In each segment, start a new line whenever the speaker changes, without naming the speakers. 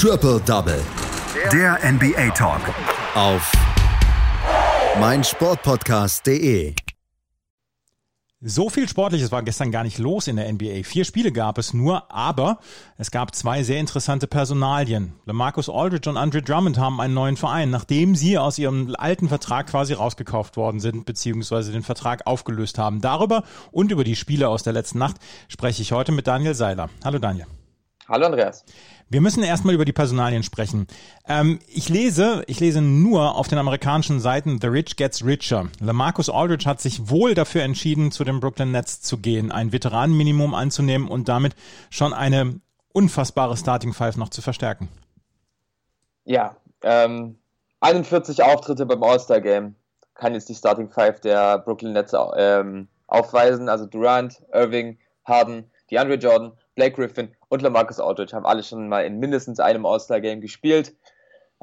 Triple Double.
Der NBA Talk.
Auf meinsportpodcast.de.
So viel Sportliches war gestern gar nicht los in der NBA. Vier Spiele gab es nur, aber es gab zwei sehr interessante Personalien. LaMarcus Aldridge und Andre Drummond haben einen neuen Verein, nachdem sie aus ihrem alten Vertrag quasi rausgekauft worden sind, beziehungsweise den Vertrag aufgelöst haben. Darüber und über die Spiele aus der letzten Nacht spreche ich heute mit Daniel Seiler. Hallo Daniel.
Hallo Andreas.
Wir müssen erstmal über die Personalien sprechen. Ähm, ich lese, ich lese nur auf den amerikanischen Seiten The Rich Gets Richer. LaMarcus Aldridge hat sich wohl dafür entschieden, zu den Brooklyn Nets zu gehen, ein Veteranenminimum anzunehmen und damit schon eine unfassbare Starting Five noch zu verstärken.
Ja, ähm, 41 Auftritte beim All-Star Game kann jetzt die Starting Five der Brooklyn Nets ähm, aufweisen. Also Durant, Irving, Harden, DeAndre Jordan, Blake Griffin und LaMarcus Aldridge haben alle schon mal in mindestens einem All-Star-Game gespielt.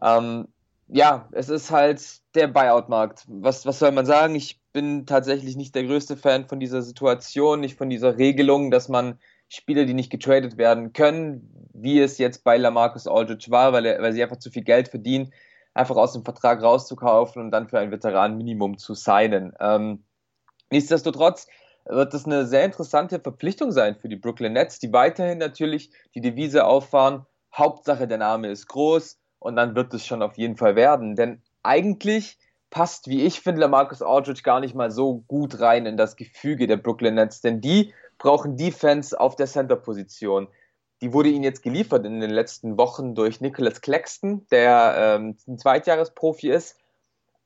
Ähm, ja, es ist halt der Buyout-Markt. Was, was soll man sagen? Ich bin tatsächlich nicht der größte Fan von dieser Situation, nicht von dieser Regelung, dass man Spieler, die nicht getradet werden können, wie es jetzt bei LaMarcus Aldridge war, weil, er, weil sie einfach zu viel Geld verdienen, einfach aus dem Vertrag rauszukaufen und dann für ein Veteran-Minimum zu signen. Ähm, nichtsdestotrotz, wird das eine sehr interessante Verpflichtung sein für die Brooklyn Nets, die weiterhin natürlich die Devise auffahren, Hauptsache der Name ist groß und dann wird es schon auf jeden Fall werden. Denn eigentlich passt, wie ich finde, Marcus Aldridge gar nicht mal so gut rein in das Gefüge der Brooklyn Nets, denn die brauchen Defense auf der Center-Position. Die wurde ihnen jetzt geliefert in den letzten Wochen durch Nicholas Claxton, der ähm, ein Zweitjahresprofi ist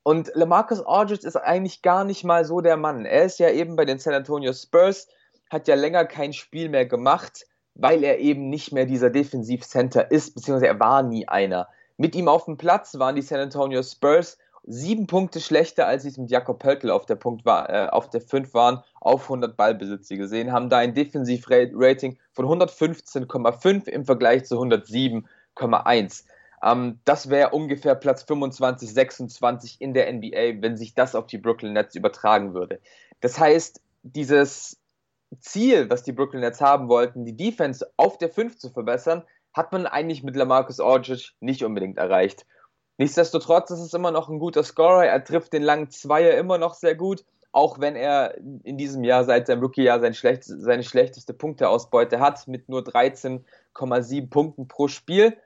und LaMarcus Aldridge ist eigentlich gar nicht mal so der Mann. Er ist ja eben bei den San Antonio Spurs, hat ja länger kein Spiel mehr gemacht, weil er eben nicht mehr dieser Defensivcenter ist, beziehungsweise er war nie einer. Mit ihm auf dem Platz waren die San Antonio Spurs sieben Punkte schlechter, als sie es mit Jakob Pöltl auf der Punkt war, äh, auf der 5 waren, auf 100 Ballbesitze gesehen, haben da ein Defensivrating von 115,5 im Vergleich zu 107,1. Ähm, das wäre ungefähr Platz 25, 26 in der NBA, wenn sich das auf die Brooklyn Nets übertragen würde. Das heißt, dieses Ziel, was die Brooklyn Nets haben wollten, die Defense auf der 5 zu verbessern, hat man eigentlich mit Lamarcus Aldridge nicht unbedingt erreicht. Nichtsdestotrotz ist es immer noch ein guter Scorer. Er trifft den langen Zweier immer noch sehr gut, auch wenn er in diesem Jahr seit seinem Rookie-Jahr sein schlecht, seine schlechteste Punkteausbeute hat mit nur 13,7 Punkten pro Spiel.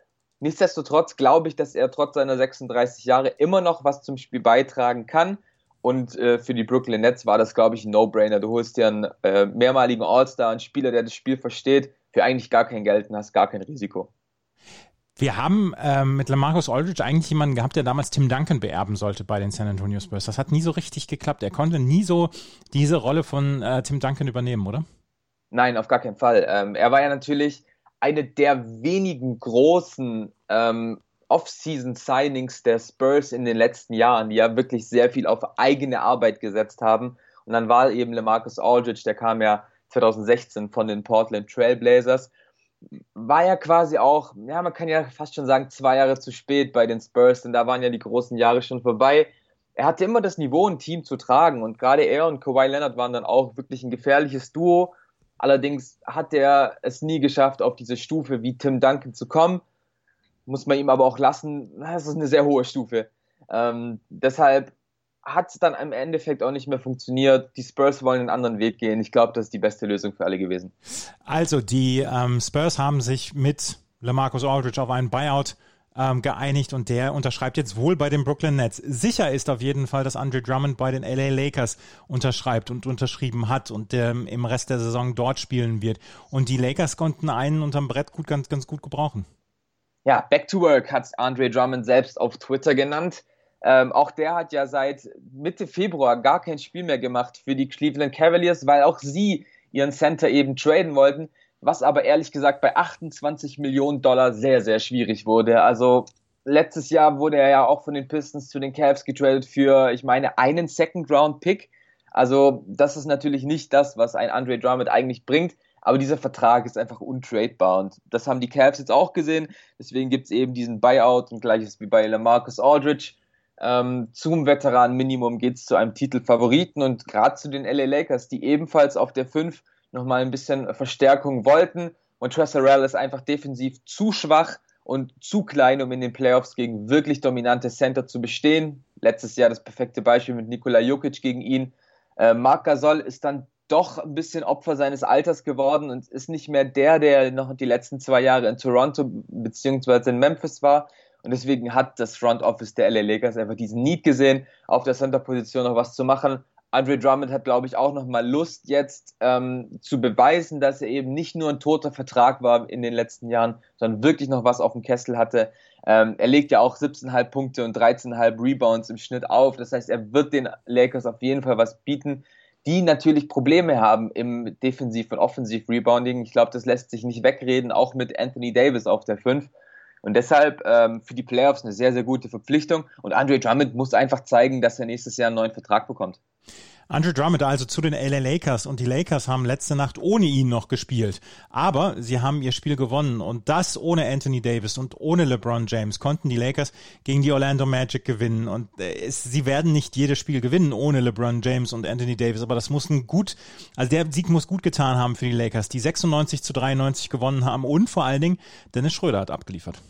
Nichtsdestotrotz glaube ich, dass er trotz seiner 36 Jahre immer noch was zum Spiel beitragen kann. Und äh, für die Brooklyn Nets war das, glaube ich, ein No-Brainer. Du holst dir einen äh, mehrmaligen All-Star, einen Spieler, der das Spiel versteht, für eigentlich gar kein Geld und hast gar kein Risiko.
Wir haben ähm, mit Lamarcus Aldridge eigentlich jemanden gehabt, der damals Tim Duncan beerben sollte bei den San Antonio Spurs. Das hat nie so richtig geklappt. Er konnte nie so diese Rolle von äh, Tim Duncan übernehmen, oder?
Nein, auf gar keinen Fall. Ähm, er war ja natürlich eine der wenigen großen ähm, Off-Season-Signings der Spurs in den letzten Jahren, die ja wirklich sehr viel auf eigene Arbeit gesetzt haben. Und dann war eben LeMarcus Aldridge, der kam ja 2016 von den Portland Trailblazers, war ja quasi auch, ja, man kann ja fast schon sagen, zwei Jahre zu spät bei den Spurs, denn da waren ja die großen Jahre schon vorbei. Er hatte immer das Niveau, ein Team zu tragen und gerade er und Kawhi Leonard waren dann auch wirklich ein gefährliches Duo Allerdings hat er es nie geschafft, auf diese Stufe wie Tim Duncan zu kommen. Muss man ihm aber auch lassen. Das ist eine sehr hohe Stufe. Ähm, deshalb hat es dann im Endeffekt auch nicht mehr funktioniert. Die Spurs wollen einen anderen Weg gehen. Ich glaube, das ist die beste Lösung für alle gewesen.
Also, die ähm, Spurs haben sich mit LaMarcus Aldridge auf einen Buyout ähm, geeinigt und der unterschreibt jetzt wohl bei den Brooklyn Nets. Sicher ist auf jeden Fall, dass Andre Drummond bei den LA Lakers unterschreibt und unterschrieben hat und der im Rest der Saison dort spielen wird. Und die Lakers konnten einen unterm Brett gut, ganz, ganz gut gebrauchen.
Ja, Back to Work hat Andre Drummond selbst auf Twitter genannt. Ähm, auch der hat ja seit Mitte Februar gar kein Spiel mehr gemacht für die Cleveland Cavaliers, weil auch sie ihren Center eben traden wollten was aber ehrlich gesagt bei 28 Millionen Dollar sehr, sehr schwierig wurde. Also letztes Jahr wurde er ja auch von den Pistons zu den Cavs getradet für, ich meine, einen Second-Round-Pick. Also das ist natürlich nicht das, was ein Andre Drummond eigentlich bringt. Aber dieser Vertrag ist einfach untradebar und das haben die Cavs jetzt auch gesehen. Deswegen gibt es eben diesen Buyout und gleiches wie bei Lamarcus Aldridge. Ähm, zum Veteran-Minimum geht es zu einem Titelfavoriten und gerade zu den LA Lakers, die ebenfalls auf der 5 nochmal ein bisschen Verstärkung wollten. Und Tressarell ist einfach defensiv zu schwach und zu klein, um in den Playoffs gegen wirklich dominante Center zu bestehen. Letztes Jahr das perfekte Beispiel mit Nikola Jokic gegen ihn. Äh, Marc Gasol ist dann doch ein bisschen Opfer seines Alters geworden und ist nicht mehr der, der noch die letzten zwei Jahre in Toronto bzw. in Memphis war. Und deswegen hat das Front Office der LA Lakers einfach diesen Need gesehen, auf der Center-Position noch was zu machen. Andre Drummond hat, glaube ich, auch noch mal Lust jetzt ähm, zu beweisen, dass er eben nicht nur ein toter Vertrag war in den letzten Jahren, sondern wirklich noch was auf dem Kessel hatte. Ähm, er legt ja auch 17,5 Punkte und 13,5 Rebounds im Schnitt auf. Das heißt, er wird den Lakers auf jeden Fall was bieten, die natürlich Probleme haben im Defensiv- und Offensiv-Rebounding. Ich glaube, das lässt sich nicht wegreden, auch mit Anthony Davis auf der 5. Und deshalb ähm, für die Playoffs eine sehr, sehr gute Verpflichtung. Und Andre Drummond muss einfach zeigen, dass er nächstes Jahr einen neuen Vertrag bekommt.
Andrew Drummond also zu den LA Lakers und die Lakers haben letzte Nacht ohne ihn noch gespielt. Aber sie haben ihr Spiel gewonnen und das ohne Anthony Davis und ohne LeBron James konnten die Lakers gegen die Orlando Magic gewinnen und äh, es, sie werden nicht jedes Spiel gewinnen ohne LeBron James und Anthony Davis, aber das muss ein gut, also der Sieg muss gut getan haben für die Lakers, die 96 zu 93 gewonnen haben und vor allen Dingen Dennis Schröder hat abgeliefert.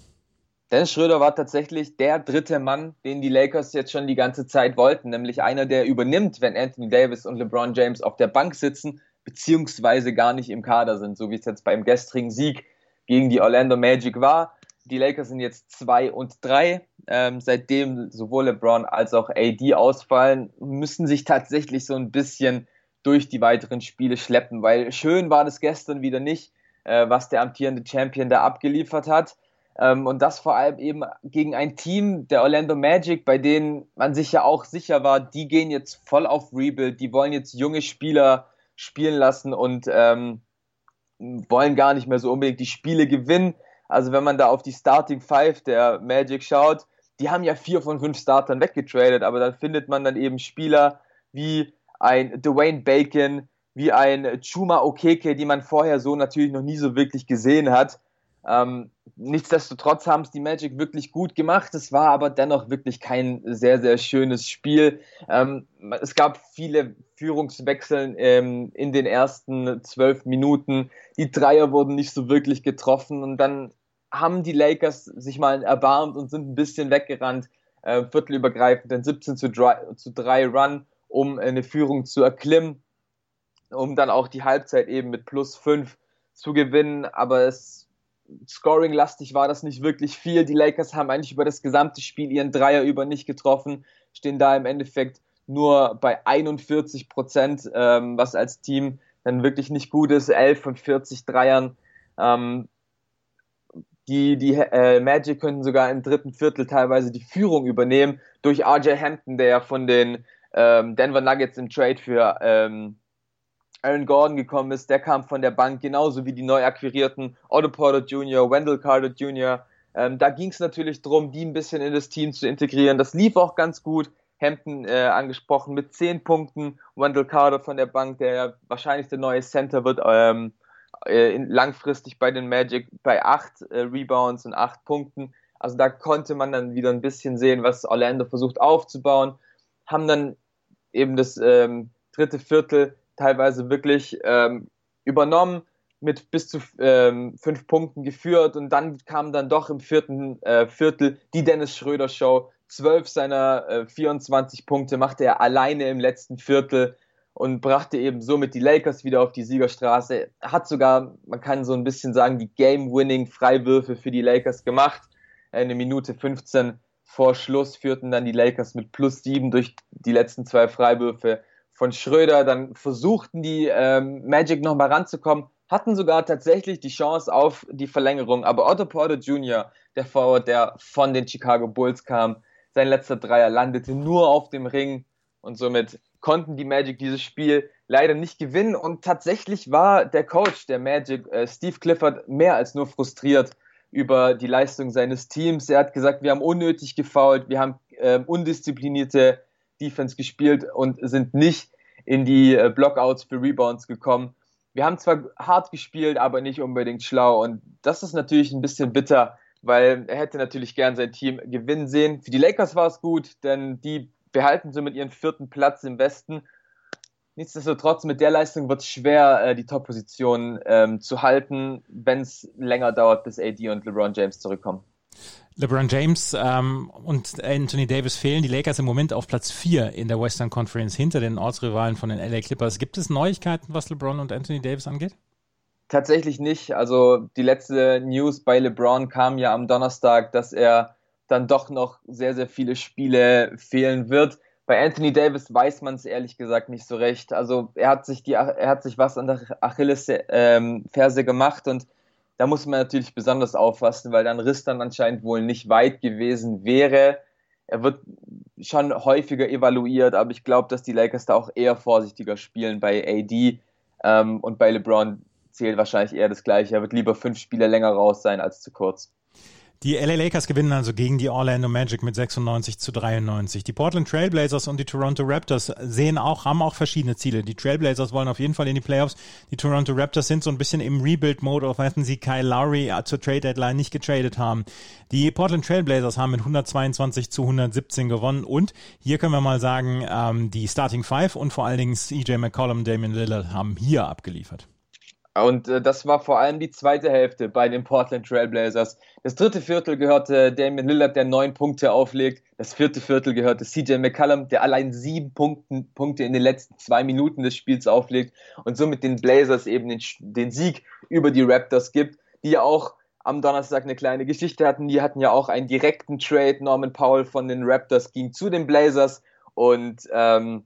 Dennis Schröder war tatsächlich der dritte Mann, den die Lakers jetzt schon die ganze Zeit wollten, nämlich einer, der übernimmt, wenn Anthony Davis und LeBron James auf der Bank sitzen, beziehungsweise gar nicht im Kader sind, so wie es jetzt beim gestrigen Sieg gegen die Orlando Magic war. Die Lakers sind jetzt zwei und drei. Ähm, seitdem sowohl LeBron als auch AD ausfallen, müssen sich tatsächlich so ein bisschen durch die weiteren Spiele schleppen, weil schön war das gestern wieder nicht, äh, was der amtierende Champion da abgeliefert hat. Ähm, und das vor allem eben gegen ein Team der Orlando Magic, bei denen man sich ja auch sicher war, die gehen jetzt voll auf Rebuild, die wollen jetzt junge Spieler spielen lassen und ähm, wollen gar nicht mehr so unbedingt die Spiele gewinnen. Also wenn man da auf die Starting Five der Magic schaut, die haben ja vier von fünf Startern weggetradet, aber dann findet man dann eben Spieler wie ein Dwayne Bacon, wie ein Chuma Okeke, die man vorher so natürlich noch nie so wirklich gesehen hat. Ähm, nichtsdestotrotz haben es die Magic wirklich gut gemacht. Es war aber dennoch wirklich kein sehr, sehr schönes Spiel. Ähm, es gab viele Führungswechseln ähm, in den ersten zwölf Minuten. Die Dreier wurden nicht so wirklich getroffen und dann haben die Lakers sich mal erbarmt und sind ein bisschen weggerannt, äh, viertelübergreifend, den 17 zu 3, zu 3 Run, um eine Führung zu erklimmen, um dann auch die Halbzeit eben mit plus 5 zu gewinnen. Aber es Scoring-lastig war das nicht wirklich viel. Die Lakers haben eigentlich über das gesamte Spiel ihren Dreier über nicht getroffen, stehen da im Endeffekt nur bei 41 Prozent, ähm, was als Team dann wirklich nicht gut ist. 11 von 40 Dreiern. Ähm, die die äh, Magic könnten sogar im dritten Viertel teilweise die Führung übernehmen durch RJ Hampton, der ja von den ähm, Denver Nuggets im Trade für ähm, Aaron Gordon gekommen ist, der kam von der Bank, genauso wie die neu akquirierten Otto Porter Jr., Wendell Carter Jr. Ähm, da ging es natürlich darum, die ein bisschen in das Team zu integrieren. Das lief auch ganz gut. Hampton äh, angesprochen mit 10 Punkten. Wendell Carter von der Bank, der wahrscheinlich der neue Center wird, ähm, äh, langfristig bei den Magic bei 8 äh, Rebounds und 8 Punkten. Also da konnte man dann wieder ein bisschen sehen, was Orlando versucht aufzubauen. Haben dann eben das ähm, dritte Viertel teilweise wirklich ähm, übernommen, mit bis zu ähm, fünf Punkten geführt und dann kam dann doch im vierten äh, Viertel die Dennis Schröder Show. Zwölf seiner äh, 24 Punkte machte er alleine im letzten Viertel und brachte eben somit die Lakers wieder auf die Siegerstraße. Hat sogar, man kann so ein bisschen sagen, die Game-Winning-Freiwürfe für die Lakers gemacht. Eine Minute 15 vor Schluss führten dann die Lakers mit plus sieben durch die letzten zwei Freiwürfe von Schröder. Dann versuchten die ähm, Magic nochmal ranzukommen, hatten sogar tatsächlich die Chance auf die Verlängerung. Aber Otto Porter Jr., der Forward, der von den Chicago Bulls kam, sein letzter Dreier landete nur auf dem Ring und somit konnten die Magic dieses Spiel leider nicht gewinnen. Und tatsächlich war der Coach der Magic, äh, Steve Clifford, mehr als nur frustriert über die Leistung seines Teams. Er hat gesagt, wir haben unnötig gefault, wir haben äh, undisziplinierte Defense gespielt und sind nicht in die äh, Blockouts für Rebounds gekommen. Wir haben zwar hart gespielt, aber nicht unbedingt schlau und das ist natürlich ein bisschen bitter, weil er hätte natürlich gern sein Team gewinnen sehen. Für die Lakers war es gut, denn die behalten somit ihren vierten Platz im Westen. Nichtsdestotrotz, mit der Leistung wird es schwer, äh, die Top-Position ähm, zu halten, wenn es länger dauert, bis AD und LeBron James zurückkommen.
LeBron James ähm, und Anthony Davis fehlen. Die Lakers im Moment auf Platz 4 in der Western Conference hinter den Ortsrivalen von den LA Clippers. Gibt es Neuigkeiten, was LeBron und Anthony Davis angeht?
Tatsächlich nicht. Also die letzte News bei LeBron kam ja am Donnerstag, dass er dann doch noch sehr, sehr viele Spiele fehlen wird. Bei Anthony Davis weiß man es ehrlich gesagt nicht so recht. Also er hat sich die, er hat sich was an der Achillesferse ähm, gemacht und da muss man natürlich besonders aufpassen, weil dann Riss dann anscheinend wohl nicht weit gewesen wäre. Er wird schon häufiger evaluiert, aber ich glaube, dass die Lakers da auch eher vorsichtiger spielen bei AD ähm, und bei LeBron zählt wahrscheinlich eher das Gleiche. Er wird lieber fünf Spiele länger raus sein als zu kurz.
Die LA Lakers gewinnen also gegen die Orlando Magic mit 96 zu 93. Die Portland Trailblazers und die Toronto Raptors sehen auch, haben auch verschiedene Ziele. Die Trailblazers wollen auf jeden Fall in die Playoffs. Die Toronto Raptors sind so ein bisschen im Rebuild-Mode, auch wenn sie Kyle Lowry zur Trade Deadline nicht getradet haben. Die Portland Trailblazers haben mit 122 zu 117 gewonnen und hier können wir mal sagen, ähm, die Starting Five und vor allen Dingen CJ McCollum, Damian Lillard haben hier abgeliefert.
Und äh, das war vor allem die zweite Hälfte bei den Portland Trailblazers. Das dritte Viertel gehörte Damian Lillard, der neun Punkte auflegt. Das vierte Viertel gehörte CJ McCallum, der allein sieben Punkten, Punkte in den letzten zwei Minuten des Spiels auflegt und somit den Blazers eben den, den Sieg über die Raptors gibt, die ja auch am Donnerstag eine kleine Geschichte hatten. Die hatten ja auch einen direkten Trade. Norman Powell von den Raptors ging zu den Blazers und ähm,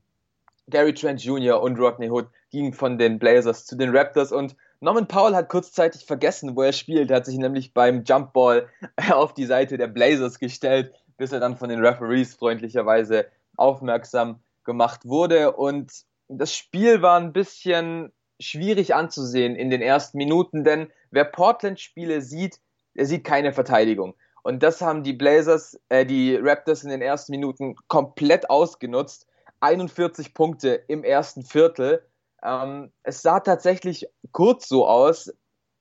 Gary Trent Jr. und Rodney Hood gingen von den Blazers zu den Raptors und Norman Powell hat kurzzeitig vergessen, wo er spielt. Er hat sich nämlich beim Jumpball auf die Seite der Blazers gestellt, bis er dann von den Referees freundlicherweise aufmerksam gemacht wurde. Und das Spiel war ein bisschen schwierig anzusehen in den ersten Minuten, denn wer Portland-Spiele sieht, der sieht keine Verteidigung. Und das haben die Blazers, äh, die Raptors in den ersten Minuten komplett ausgenutzt. 41 Punkte im ersten Viertel. Ähm, es sah tatsächlich kurz so aus,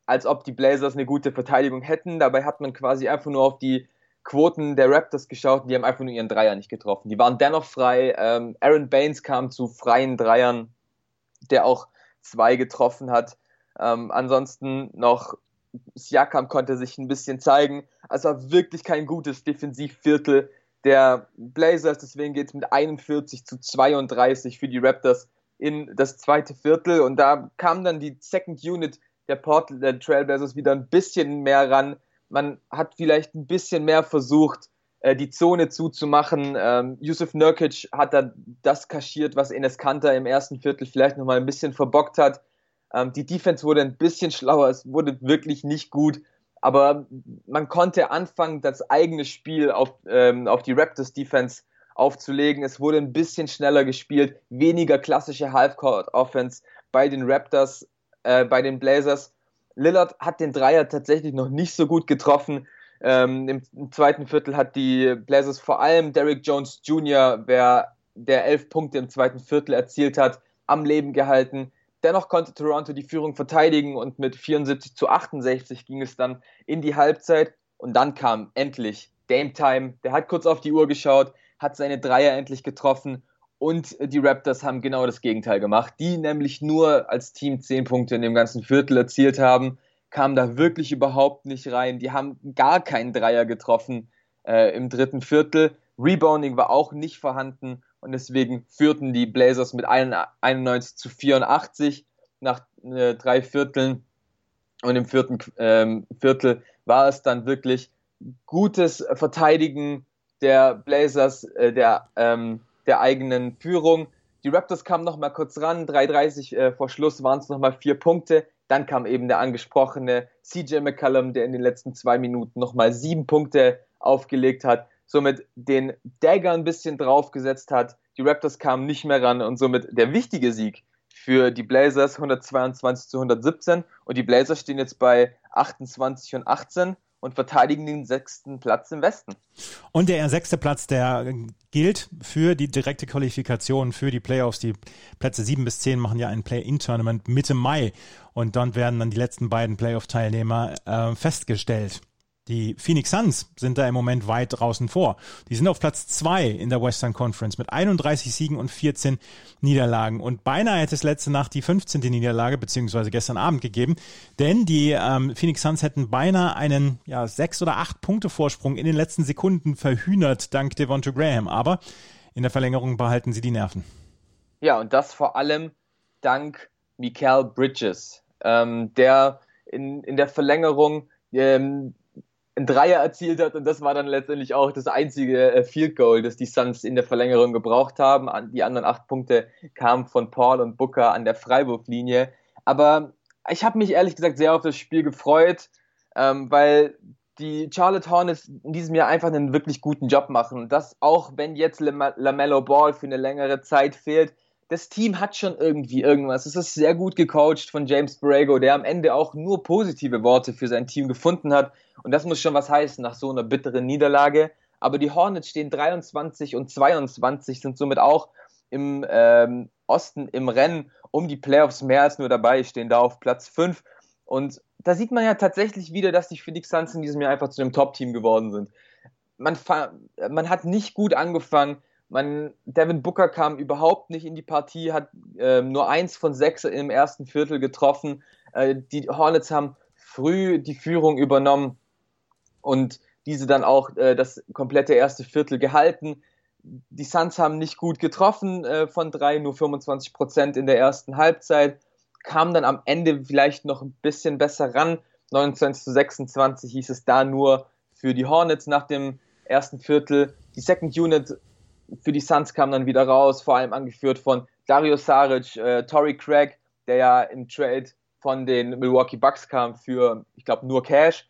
als ob die Blazers eine gute Verteidigung hätten. Dabei hat man quasi einfach nur auf die Quoten der Raptors geschaut und die haben einfach nur ihren Dreier nicht getroffen. Die waren dennoch frei. Ähm, Aaron Baines kam zu freien Dreiern, der auch zwei getroffen hat. Ähm, ansonsten noch Siakam konnte sich ein bisschen zeigen. Es war wirklich kein gutes Defensivviertel der Blazers, deswegen geht es mit 41 zu 32 für die Raptors in das zweite Viertel und da kam dann die Second Unit der Portland Trailblazers wieder ein bisschen mehr ran. Man hat vielleicht ein bisschen mehr versucht, äh, die Zone zuzumachen. Ähm, Yusuf Nurkic hat da das kaschiert, was Enes Kanter im ersten Viertel vielleicht nochmal ein bisschen verbockt hat. Ähm, die Defense wurde ein bisschen schlauer, es wurde wirklich nicht gut aber man konnte anfangen, das eigene Spiel auf, ähm, auf die Raptors Defense aufzulegen. Es wurde ein bisschen schneller gespielt, weniger klassische Halfcourt Offense bei den Raptors, äh, bei den Blazers. Lillard hat den Dreier tatsächlich noch nicht so gut getroffen. Ähm, im, im, zweiten Viertel hat die Blazers vor allem Derrick Jones Jr., wer der elf Punkte im zweiten Viertel erzielt hat, am Leben gehalten. Dennoch konnte Toronto die Führung verteidigen und mit 74 zu 68 ging es dann in die Halbzeit und dann kam endlich Dame Time. Der hat kurz auf die Uhr geschaut, hat seine Dreier endlich getroffen und die Raptors haben genau das Gegenteil gemacht. Die nämlich nur als Team 10 Punkte in dem ganzen Viertel erzielt haben, kamen da wirklich überhaupt nicht rein. Die haben gar keinen Dreier getroffen äh, im dritten Viertel. Rebounding war auch nicht vorhanden und deswegen führten die Blazers mit 91 zu 84 nach äh, drei Vierteln und im vierten ähm, Viertel war es dann wirklich gutes Verteidigen der Blazers, äh, der, ähm, der eigenen Führung. Die Raptors kamen noch mal kurz ran, 3,30 äh, vor Schluss waren es noch mal vier Punkte. Dann kam eben der angesprochene CJ McCallum, der in den letzten zwei Minuten noch mal sieben Punkte aufgelegt hat somit den Dagger ein bisschen draufgesetzt hat. Die Raptors kamen nicht mehr ran und somit der wichtige Sieg für die Blazers 122 zu 117 und die Blazers stehen jetzt bei 28 und 18 und verteidigen den sechsten Platz im Westen.
Und der sechste Platz, der gilt für die direkte Qualifikation für die Playoffs. Die Plätze 7 bis 10 machen ja ein Play-In-Tournament Mitte Mai und dann werden dann die letzten beiden Playoff-Teilnehmer äh, festgestellt. Die Phoenix Suns sind da im Moment weit draußen vor. Die sind auf Platz zwei in der Western Conference mit 31 Siegen und 14 Niederlagen. Und beinahe hätte es letzte Nacht die 15. Niederlage beziehungsweise gestern Abend gegeben, denn die ähm, Phoenix Suns hätten beinahe einen ja, sechs oder acht Punkte Vorsprung in den letzten Sekunden verhühnert dank Devonta Graham. Aber in der Verlängerung behalten sie die Nerven.
Ja, und das vor allem dank Mikael Bridges, ähm, der in, in der Verlängerung ähm, ein Dreier erzielt hat und das war dann letztendlich auch das einzige äh, Field Goal, das die Suns in der Verlängerung gebraucht haben. Die anderen acht Punkte kamen von Paul und Booker an der Freiwurflinie. Aber ich habe mich ehrlich gesagt sehr auf das Spiel gefreut, ähm, weil die Charlotte Hornets in diesem Jahr einfach einen wirklich guten Job machen. Das auch wenn jetzt LaMelo Ball für eine längere Zeit fehlt, das Team hat schon irgendwie irgendwas. Es ist sehr gut gecoacht von James Borrego, der am Ende auch nur positive Worte für sein Team gefunden hat. Und das muss schon was heißen nach so einer bitteren Niederlage. Aber die Hornets stehen 23 und 22, sind somit auch im ähm, Osten im Rennen um die Playoffs mehr als nur dabei, stehen da auf Platz 5. Und da sieht man ja tatsächlich wieder, dass die Phoenix Suns in diesem Jahr einfach zu einem Top-Team geworden sind. Man, man hat nicht gut angefangen, man, Devin Booker kam überhaupt nicht in die Partie, hat äh, nur eins von sechs im ersten Viertel getroffen. Äh, die Hornets haben früh die Führung übernommen und diese dann auch äh, das komplette erste Viertel gehalten. Die Suns haben nicht gut getroffen äh, von drei, nur 25 Prozent in der ersten Halbzeit, kamen dann am Ende vielleicht noch ein bisschen besser ran. 29 zu 26 hieß es da nur für die Hornets nach dem ersten Viertel. Die Second Unit für die Suns kam dann wieder raus, vor allem angeführt von Dario Saric, äh, Torrey Craig, der ja im Trade von den Milwaukee Bucks kam für, ich glaube, nur Cash.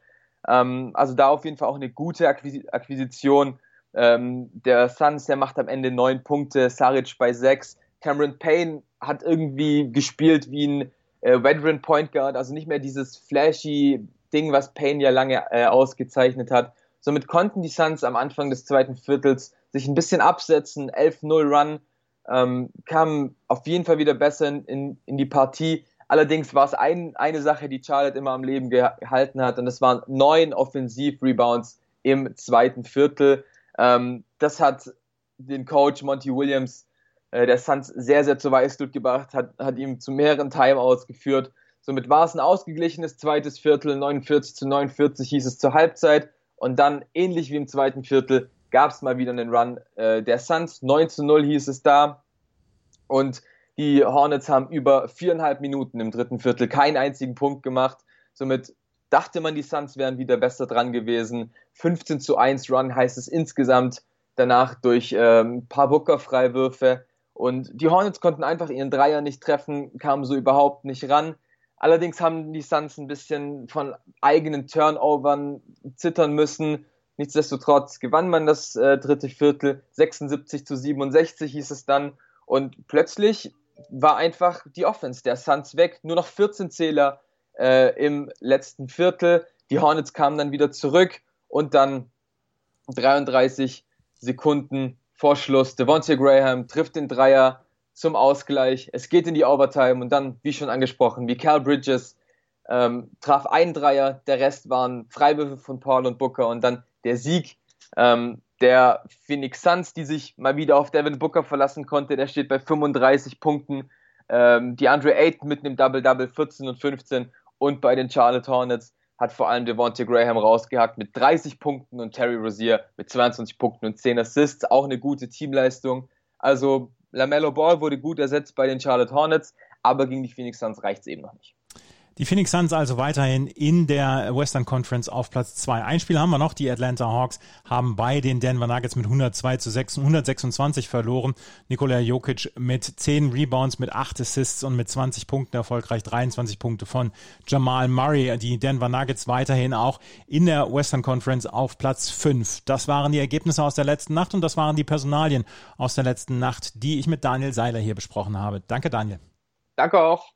Ähm, also da auf jeden Fall auch eine gute Akquis Akquisition. Ähm, der Suns, der macht am Ende neun Punkte, Saric bei sechs. Cameron Payne hat irgendwie gespielt wie ein äh, Veteran Point Guard, also nicht mehr dieses flashy Ding, was Payne ja lange äh, ausgezeichnet hat. Somit konnten die Suns am Anfang des zweiten Viertels sich ein bisschen absetzen, 11-0 Run, ähm, kam auf jeden Fall wieder besser in, in die Partie. Allerdings war es ein, eine Sache, die Charlotte immer am Leben gehalten hat, und das waren neun Offensiv-Rebounds im zweiten Viertel. Ähm, das hat den Coach Monty Williams äh, der Suns sehr, sehr zu Weißblut gebracht, hat, hat ihm zu mehreren Timeouts geführt. Somit war es ein ausgeglichenes zweites Viertel, 49 zu 49 hieß es zur Halbzeit. Und dann, ähnlich wie im zweiten Viertel, gab es mal wieder einen Run äh, der Suns. 9 zu 0 hieß es da. Und die Hornets haben über viereinhalb Minuten im dritten Viertel keinen einzigen Punkt gemacht. Somit dachte man, die Suns wären wieder besser dran gewesen. 15 zu 1 Run heißt es insgesamt. Danach durch ähm, ein paar Booker-Freiwürfe. Und die Hornets konnten einfach ihren Dreier nicht treffen, kamen so überhaupt nicht ran. Allerdings haben die Suns ein bisschen von eigenen Turnovern zittern müssen. Nichtsdestotrotz gewann man das äh, dritte Viertel, 76 zu 67 hieß es dann. Und plötzlich war einfach die Offense der Suns weg. Nur noch 14 Zähler äh, im letzten Viertel. Die Hornets kamen dann wieder zurück und dann 33 Sekunden vor Schluss. Devontae Graham trifft den Dreier zum Ausgleich. Es geht in die Overtime und dann, wie schon angesprochen, wie Cal Bridges ähm, traf einen Dreier, der Rest waren Freiwürfe von Paul und Booker und dann der Sieg ähm, der Phoenix Suns, die sich mal wieder auf Devin Booker verlassen konnte, der steht bei 35 Punkten. Ähm, die Andre Ayton mit einem Double-Double 14 und 15 und bei den Charlotte Hornets hat vor allem Devontae Graham rausgehackt mit 30 Punkten und Terry Rozier mit 22 Punkten und 10 Assists. Auch eine gute Teamleistung. Also LaMelo Ball wurde gut ersetzt bei den Charlotte Hornets, aber gegen die Phoenix Suns reicht es eben noch nicht.
Die Phoenix Suns also weiterhin in der Western Conference auf Platz 2. Ein Spiel haben wir noch. Die Atlanta Hawks haben bei den Denver Nuggets mit 102 zu 6, 126 verloren. Nikola Jokic mit 10 Rebounds, mit 8 Assists und mit 20 Punkten erfolgreich. 23 Punkte von Jamal Murray. Die Denver Nuggets weiterhin auch in der Western Conference auf Platz 5. Das waren die Ergebnisse aus der letzten Nacht und das waren die Personalien aus der letzten Nacht, die ich mit Daniel Seiler hier besprochen habe. Danke, Daniel.
Danke auch.